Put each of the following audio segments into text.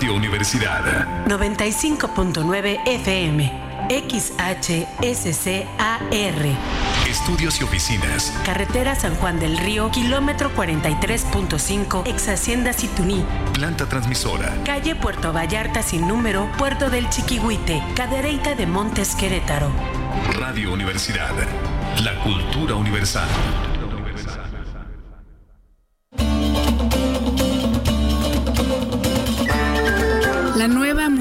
Radio Universidad. 95.9 FM. XHSCAR. Estudios y oficinas. Carretera San Juan del Río, kilómetro 43.5, ex Hacienda Situní. Planta transmisora. Calle Puerto Vallarta sin número, Puerto del Chiquihuite, Cadereyta de Montes Querétaro. Radio Universidad. La cultura universal.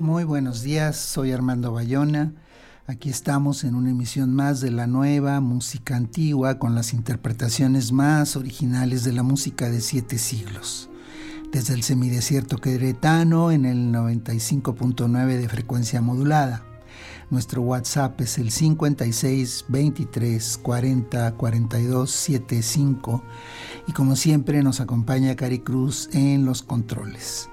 Muy buenos días, soy Armando Bayona. Aquí estamos en una emisión más de la nueva música antigua con las interpretaciones más originales de la música de siete siglos. Desde el semidesierto queretano en el 95.9 de frecuencia modulada. Nuestro WhatsApp es el 56 23 40 42 75 y como siempre nos acompaña Cari Cruz en los controles.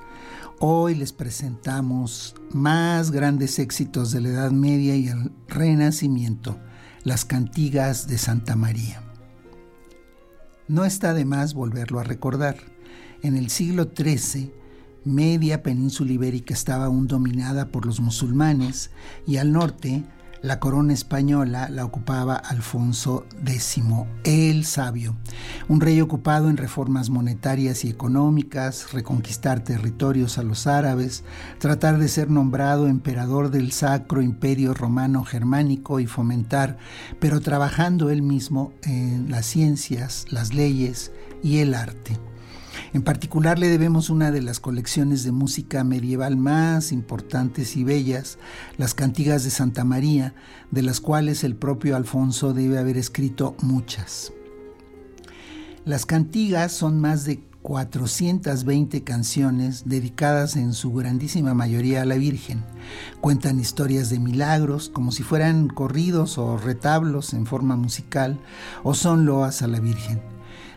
Hoy les presentamos más grandes éxitos de la Edad Media y el Renacimiento, las cantigas de Santa María. No está de más volverlo a recordar. En el siglo XIII, media península ibérica estaba aún dominada por los musulmanes y al norte la corona española la ocupaba Alfonso X, el Sabio, un rey ocupado en reformas monetarias y económicas, reconquistar territorios a los árabes, tratar de ser nombrado emperador del Sacro Imperio Romano Germánico y fomentar, pero trabajando él mismo en las ciencias, las leyes y el arte. En particular le debemos una de las colecciones de música medieval más importantes y bellas, las cantigas de Santa María, de las cuales el propio Alfonso debe haber escrito muchas. Las cantigas son más de 420 canciones dedicadas en su grandísima mayoría a la Virgen. Cuentan historias de milagros como si fueran corridos o retablos en forma musical o son loas a la Virgen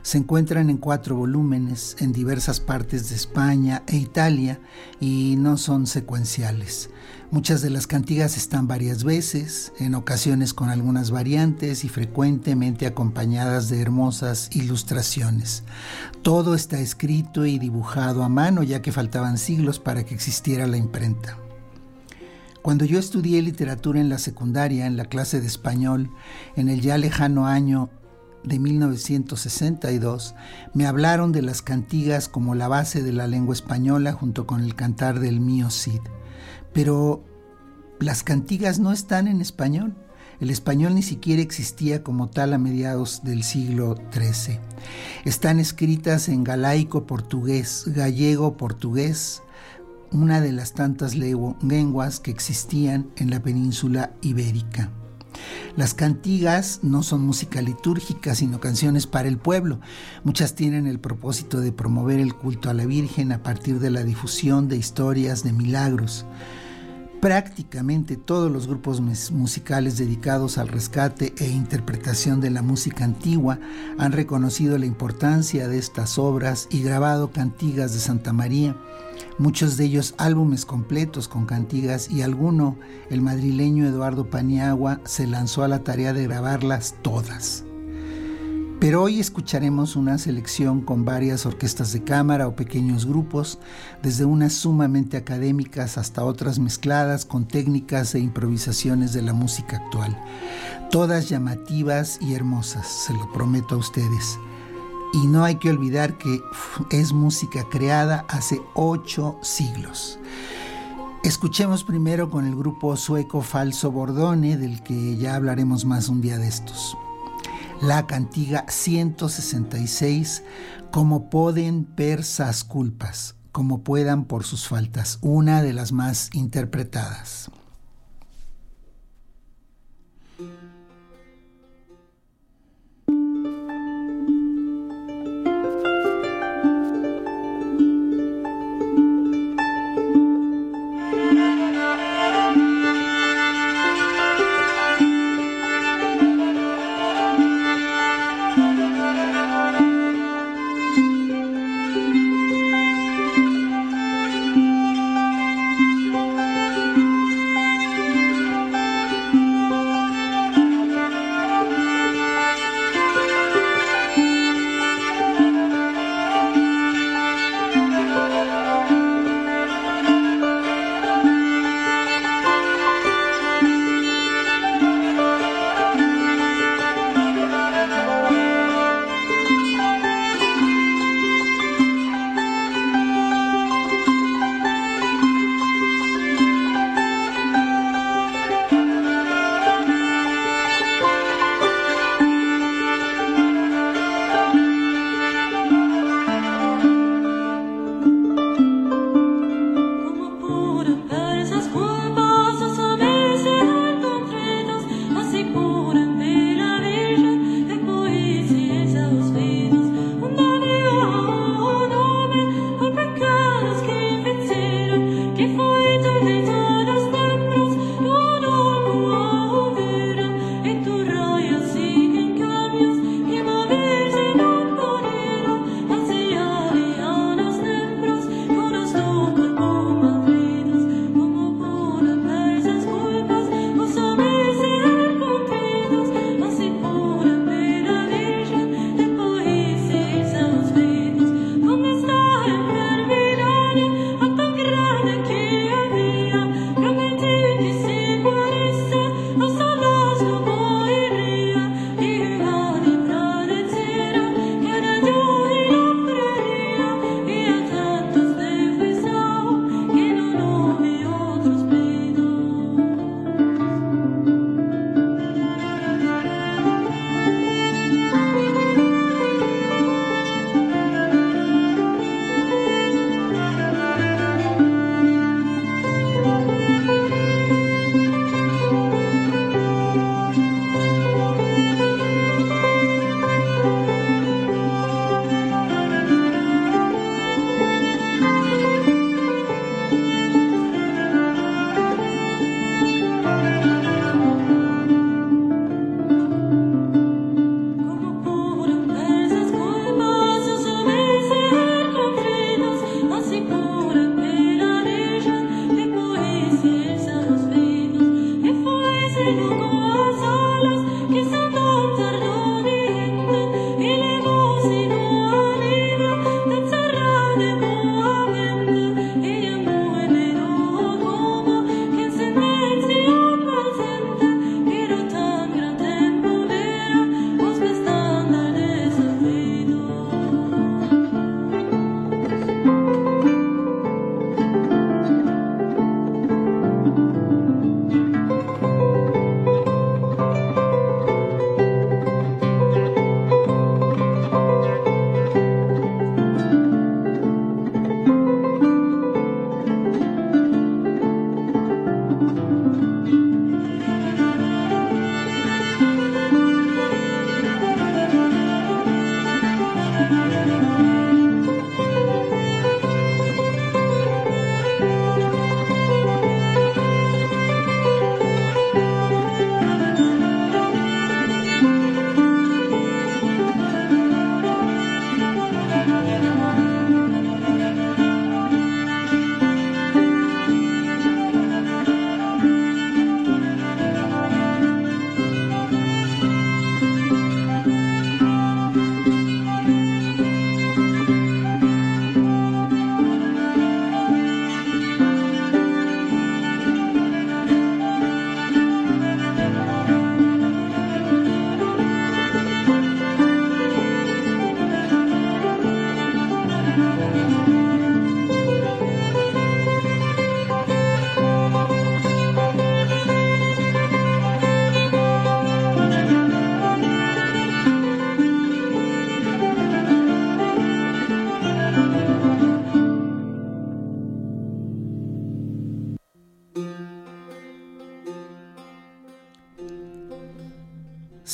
se encuentran en cuatro volúmenes en diversas partes de España e Italia y no son secuenciales. Muchas de las cantigas están varias veces, en ocasiones con algunas variantes y frecuentemente acompañadas de hermosas ilustraciones. Todo está escrito y dibujado a mano ya que faltaban siglos para que existiera la imprenta. Cuando yo estudié literatura en la secundaria, en la clase de español, en el ya lejano año de 1962 me hablaron de las cantigas como la base de la lengua española junto con el cantar del mío Cid. Pero las cantigas no están en español. El español ni siquiera existía como tal a mediados del siglo XIII. Están escritas en galaico portugués, gallego portugués, una de las tantas lenguas que existían en la península ibérica. Las cantigas no son música litúrgica, sino canciones para el pueblo. Muchas tienen el propósito de promover el culto a la Virgen a partir de la difusión de historias de milagros. Prácticamente todos los grupos musicales dedicados al rescate e interpretación de la música antigua han reconocido la importancia de estas obras y grabado cantigas de Santa María, muchos de ellos álbumes completos con cantigas y alguno, el madrileño Eduardo Paniagua, se lanzó a la tarea de grabarlas todas. Pero hoy escucharemos una selección con varias orquestas de cámara o pequeños grupos, desde unas sumamente académicas hasta otras mezcladas con técnicas e improvisaciones de la música actual. Todas llamativas y hermosas, se lo prometo a ustedes. Y no hay que olvidar que es música creada hace ocho siglos. Escuchemos primero con el grupo sueco Falso Bordone, del que ya hablaremos más un día de estos la cantiga 166, como pueden persas culpas, como puedan por sus faltas, una de las más interpretadas.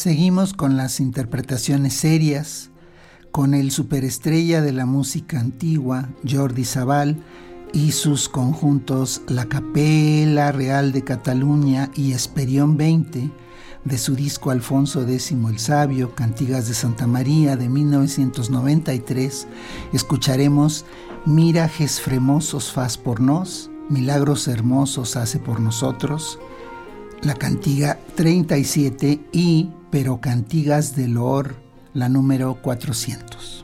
Seguimos con las interpretaciones serias, con el superestrella de la música antigua, Jordi Sabal, y sus conjuntos La Capela Real de Cataluña y Esperión 20, de su disco Alfonso X el Sabio, Cantigas de Santa María de 1993, escucharemos Mirajes fremosos faz por nos, milagros hermosos hace por nosotros, la cantiga 37 y pero Cantigas del Or, la número 400.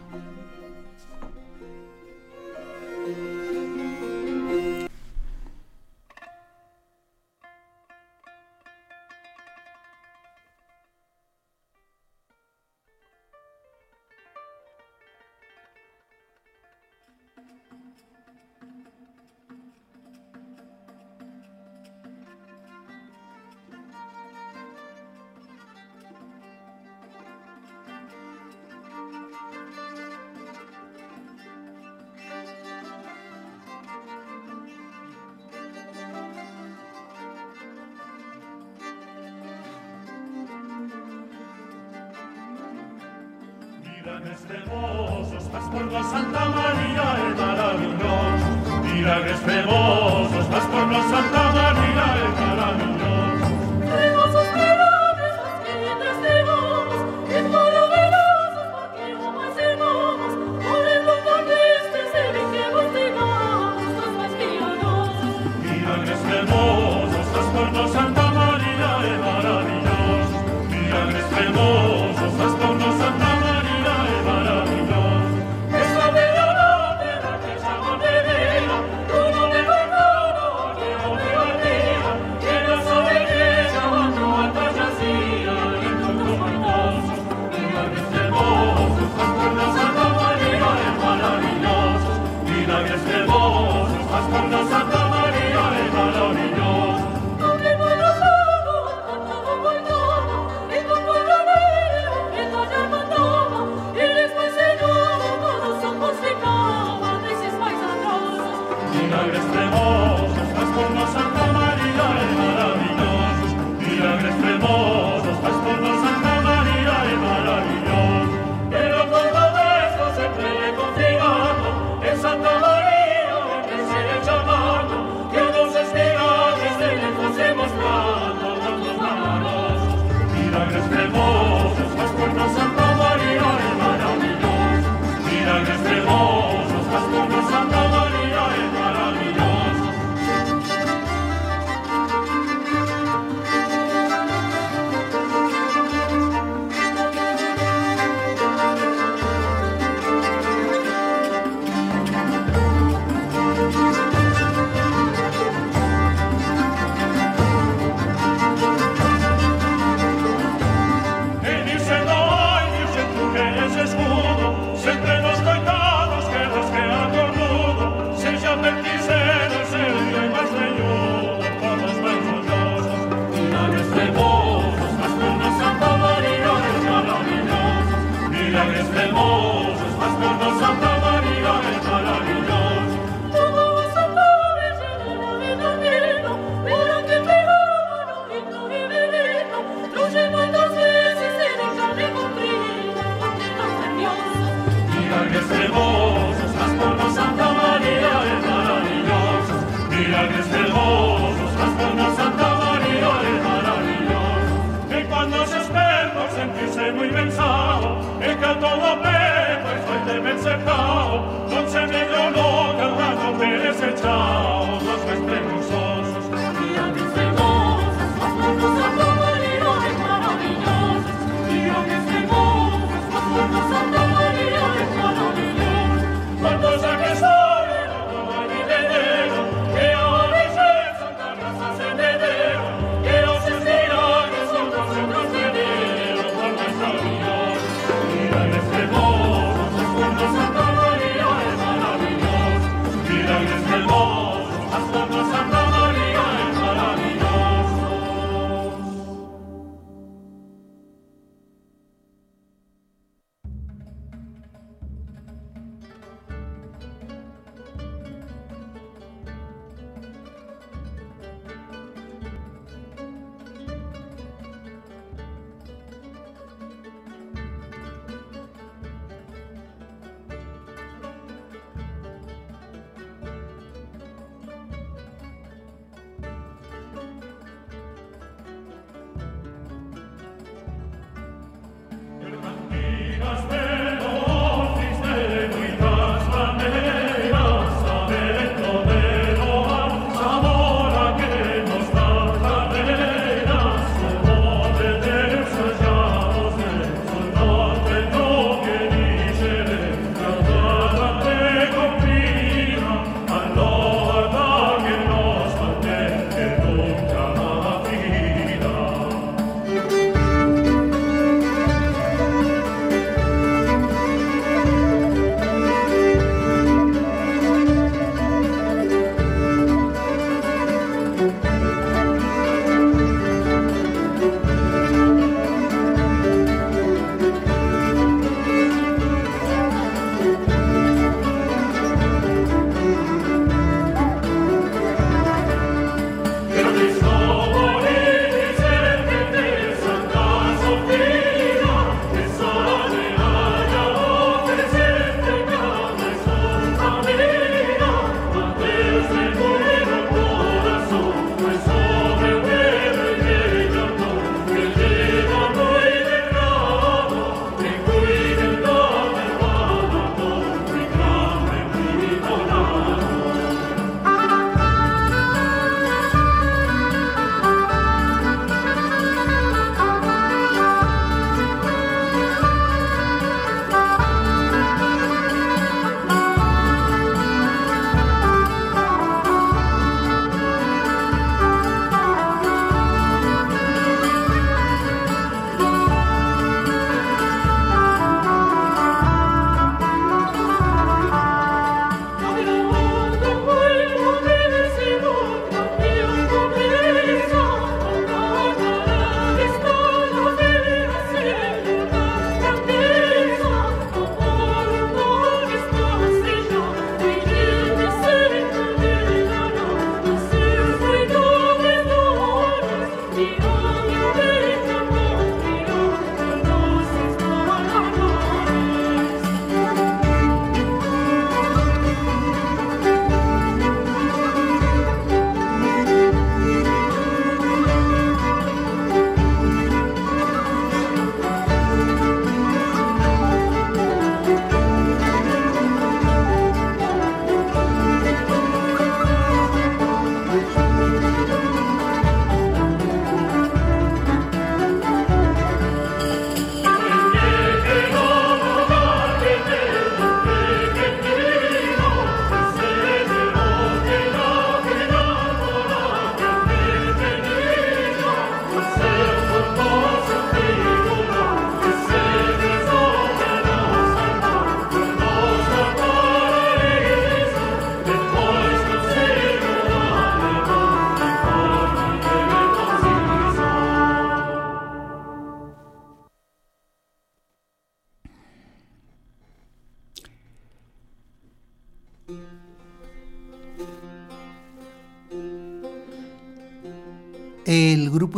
Santa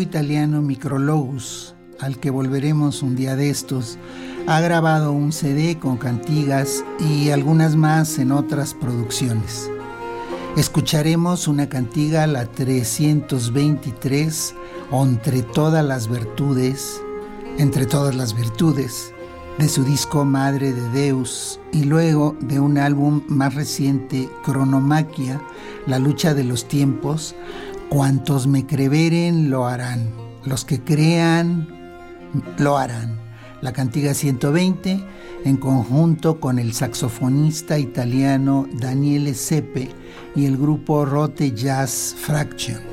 italiano Micrologus, al que volveremos un día de estos, ha grabado un CD con cantigas y algunas más en otras producciones. Escucharemos una cantiga, la 323, Entre todas las virtudes, entre todas las virtudes, de su disco Madre de Deus, y luego de un álbum más reciente, Cronomaquia, La lucha de los tiempos, Cuantos me creveren lo harán, los que crean lo harán. La cantiga 120 en conjunto con el saxofonista italiano Daniele Seppe y el grupo Rote Jazz Fraction.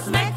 smack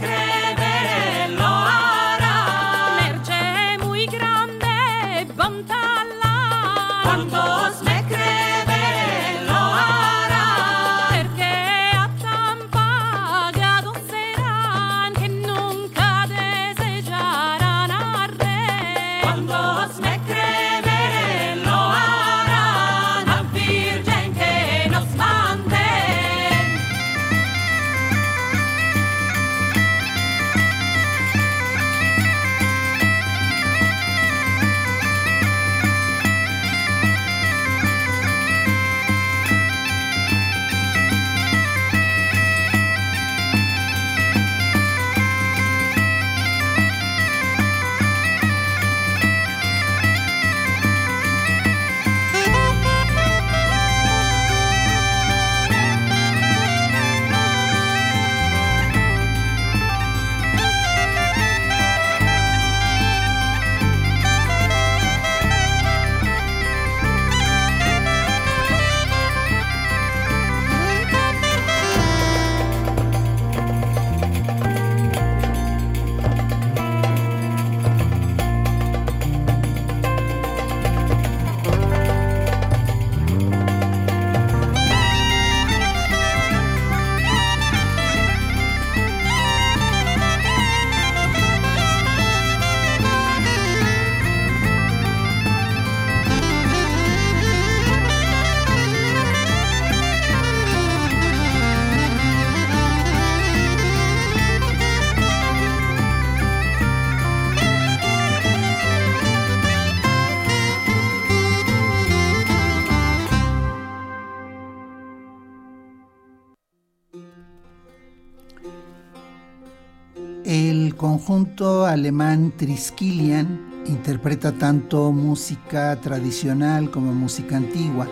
conjunto alemán Triskelion interpreta tanto música tradicional como música antigua.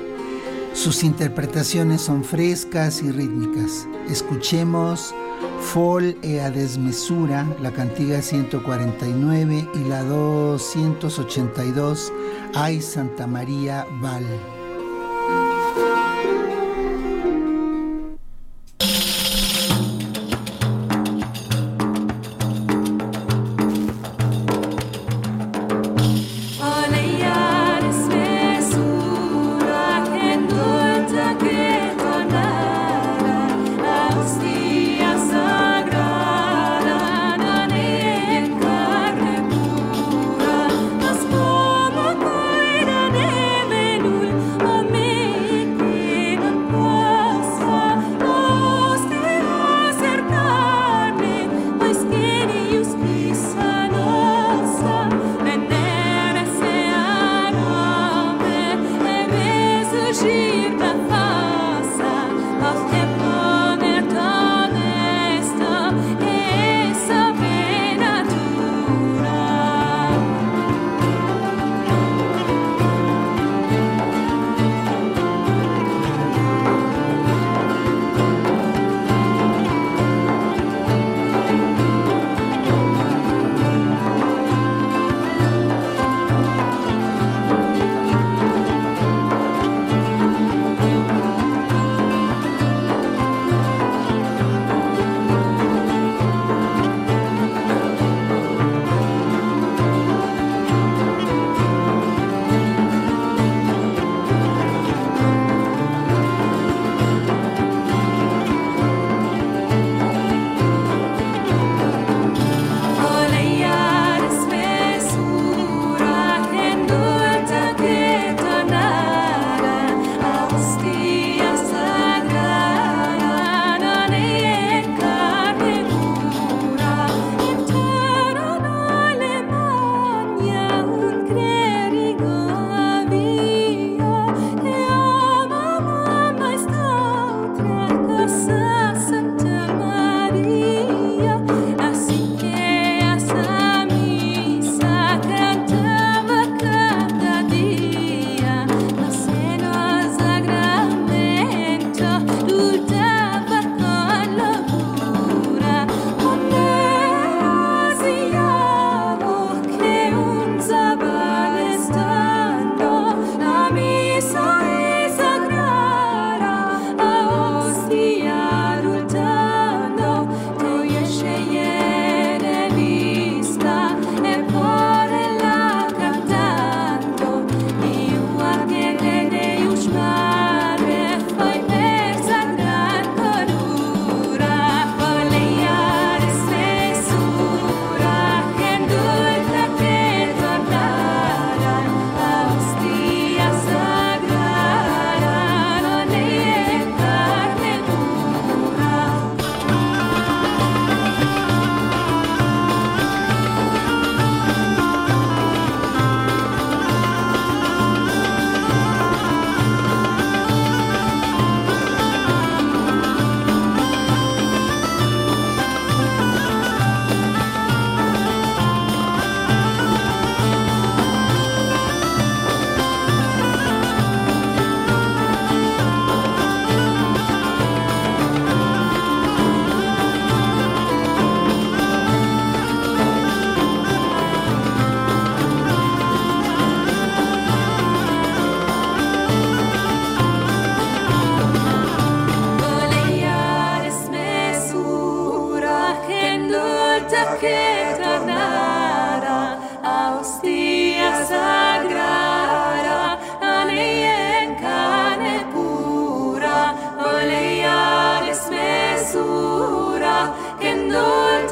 Sus interpretaciones son frescas y rítmicas. Escuchemos Fol e a desmesura, la cantiga 149 y la 282, Ay Santa María Val.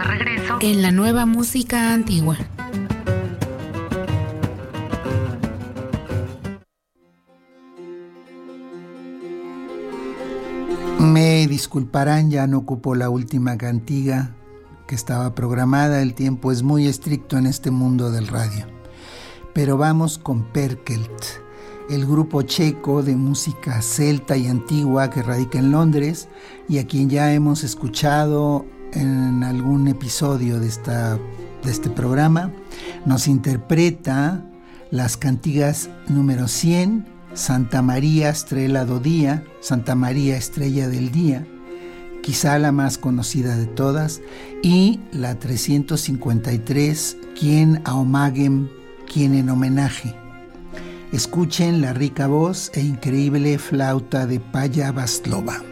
de regreso en la nueva música antigua. Me disculparán, ya no ocupo la última cantiga que estaba programada, el tiempo es muy estricto en este mundo del radio. Pero vamos con Perkelt, el grupo checo de música celta y antigua que radica en Londres y a quien ya hemos escuchado en algún episodio de, esta, de este programa. Nos interpreta las cantigas número 100, Santa María Estrella do Día, Santa María Estrella del Día, quizá la más conocida de todas, y la 353, Quien Aomagem, quien en homenaje. Escuchen la rica voz e increíble flauta de Paya Baslova.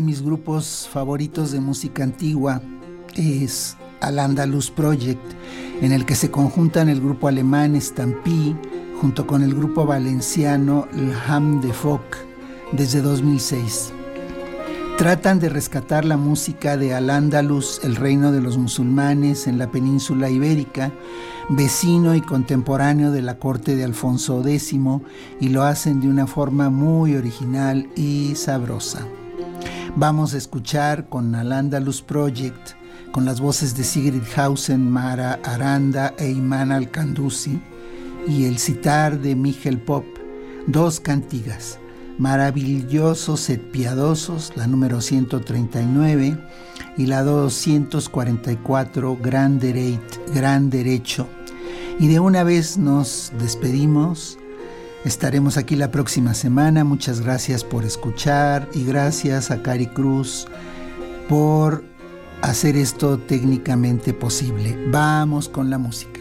De mis grupos favoritos de música antigua es Al Andalus Project, en el que se conjuntan el grupo alemán Stampy junto con el grupo valenciano El Ham de Folk desde 2006. Tratan de rescatar la música de Al-Ándalus, el reino de los musulmanes en la península ibérica, vecino y contemporáneo de la corte de Alfonso X, y lo hacen de una forma muy original y sabrosa. Vamos a escuchar con Al-Ándalus Project, con las voces de Sigrid Hausen, Mara Aranda e Iman al y el citar de Miguel Pop, dos cantigas Maravillosos et Piadosos, la número 139, y la 244, Gran, Gran Derecho. Y de una vez nos despedimos. Estaremos aquí la próxima semana. Muchas gracias por escuchar y gracias a Cari Cruz por hacer esto técnicamente posible. Vamos con la música.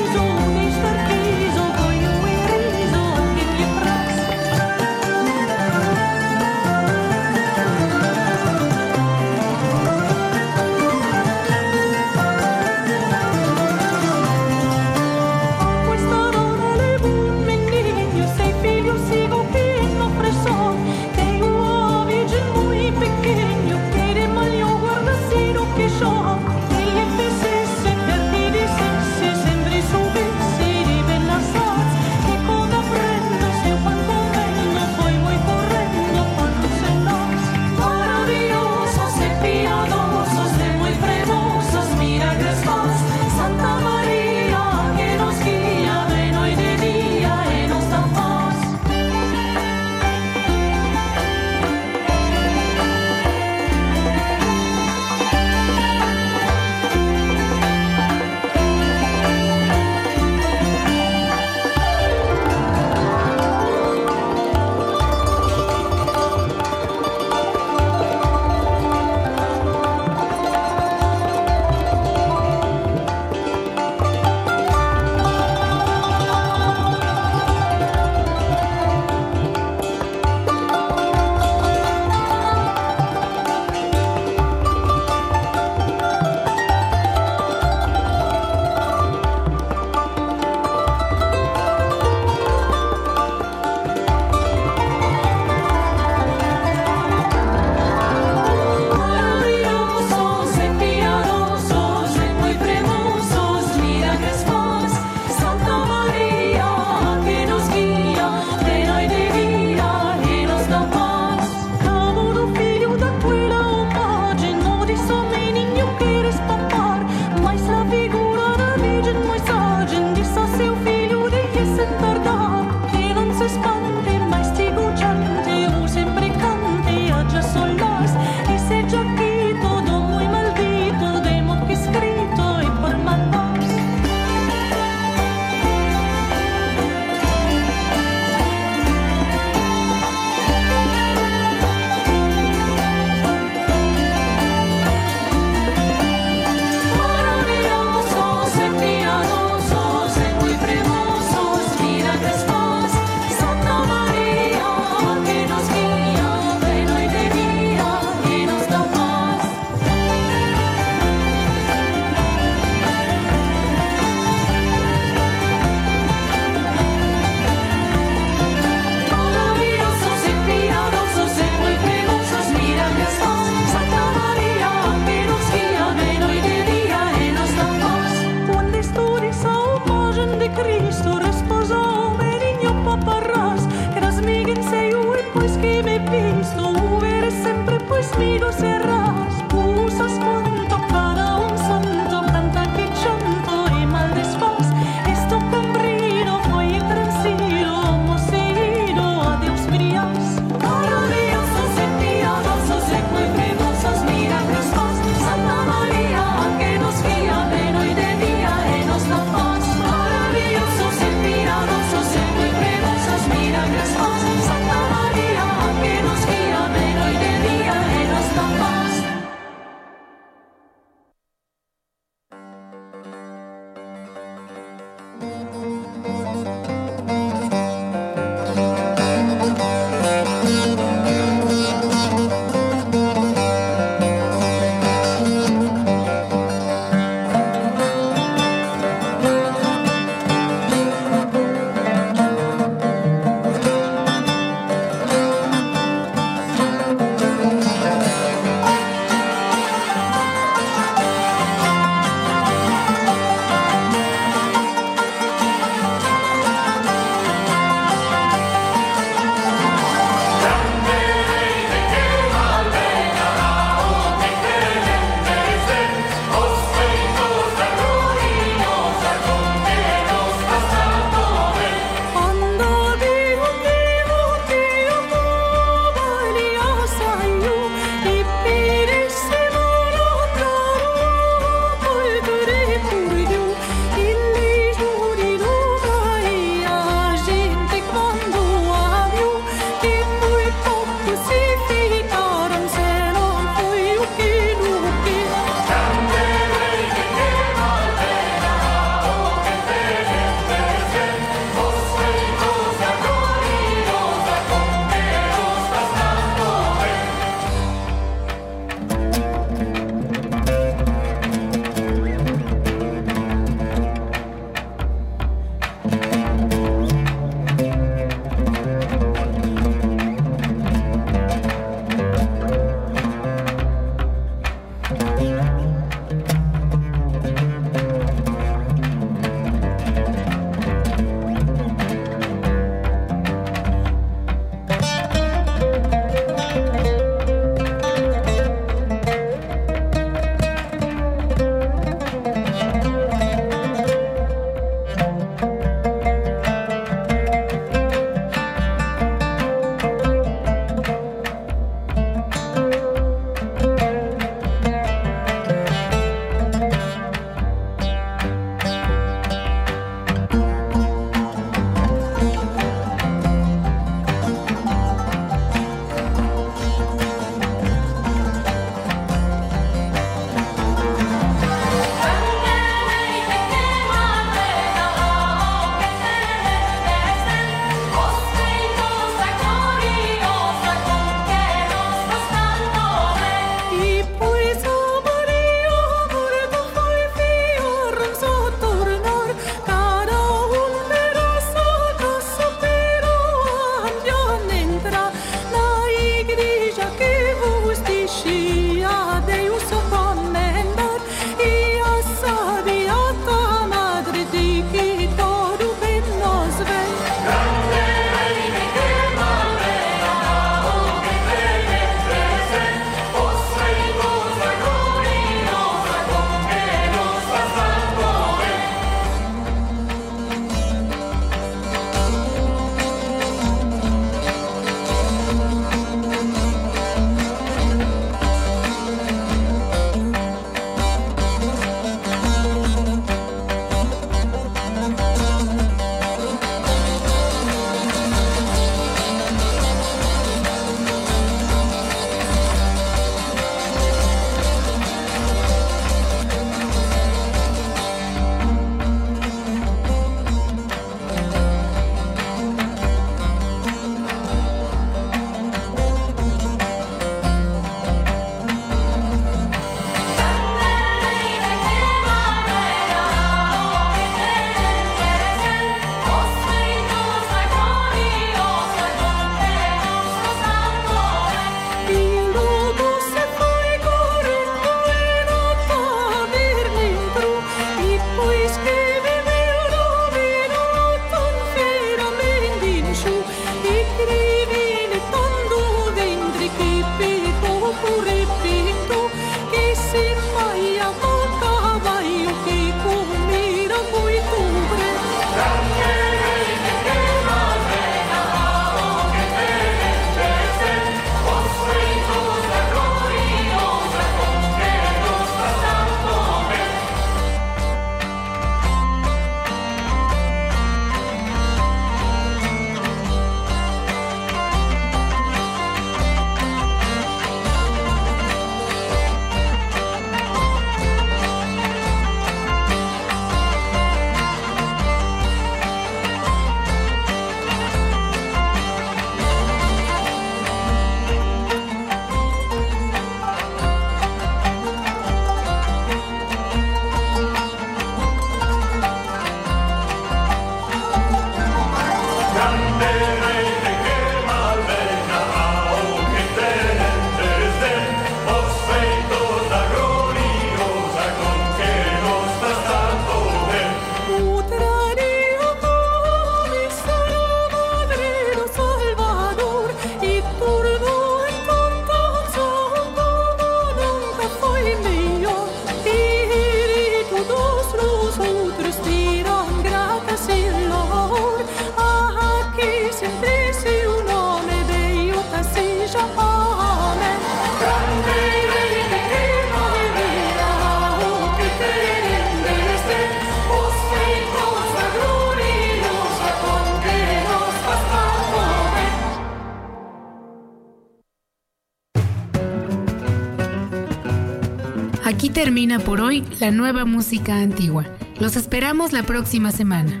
La nueva música antigua. Los esperamos la próxima semana.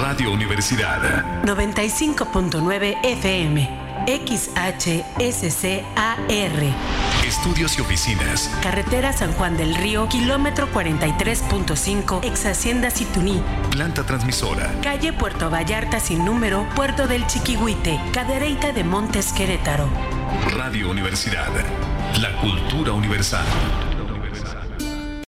Radio Universidad 95.9 FM. XHSCAR. Estudios y oficinas. Carretera San Juan del Río, kilómetro 43.5, ex Hacienda Situní. Planta transmisora. Calle Puerto Vallarta sin número, Puerto del Chiquihuite, Cadereyta de Montes Querétaro. Radio Universidad. La cultura universal.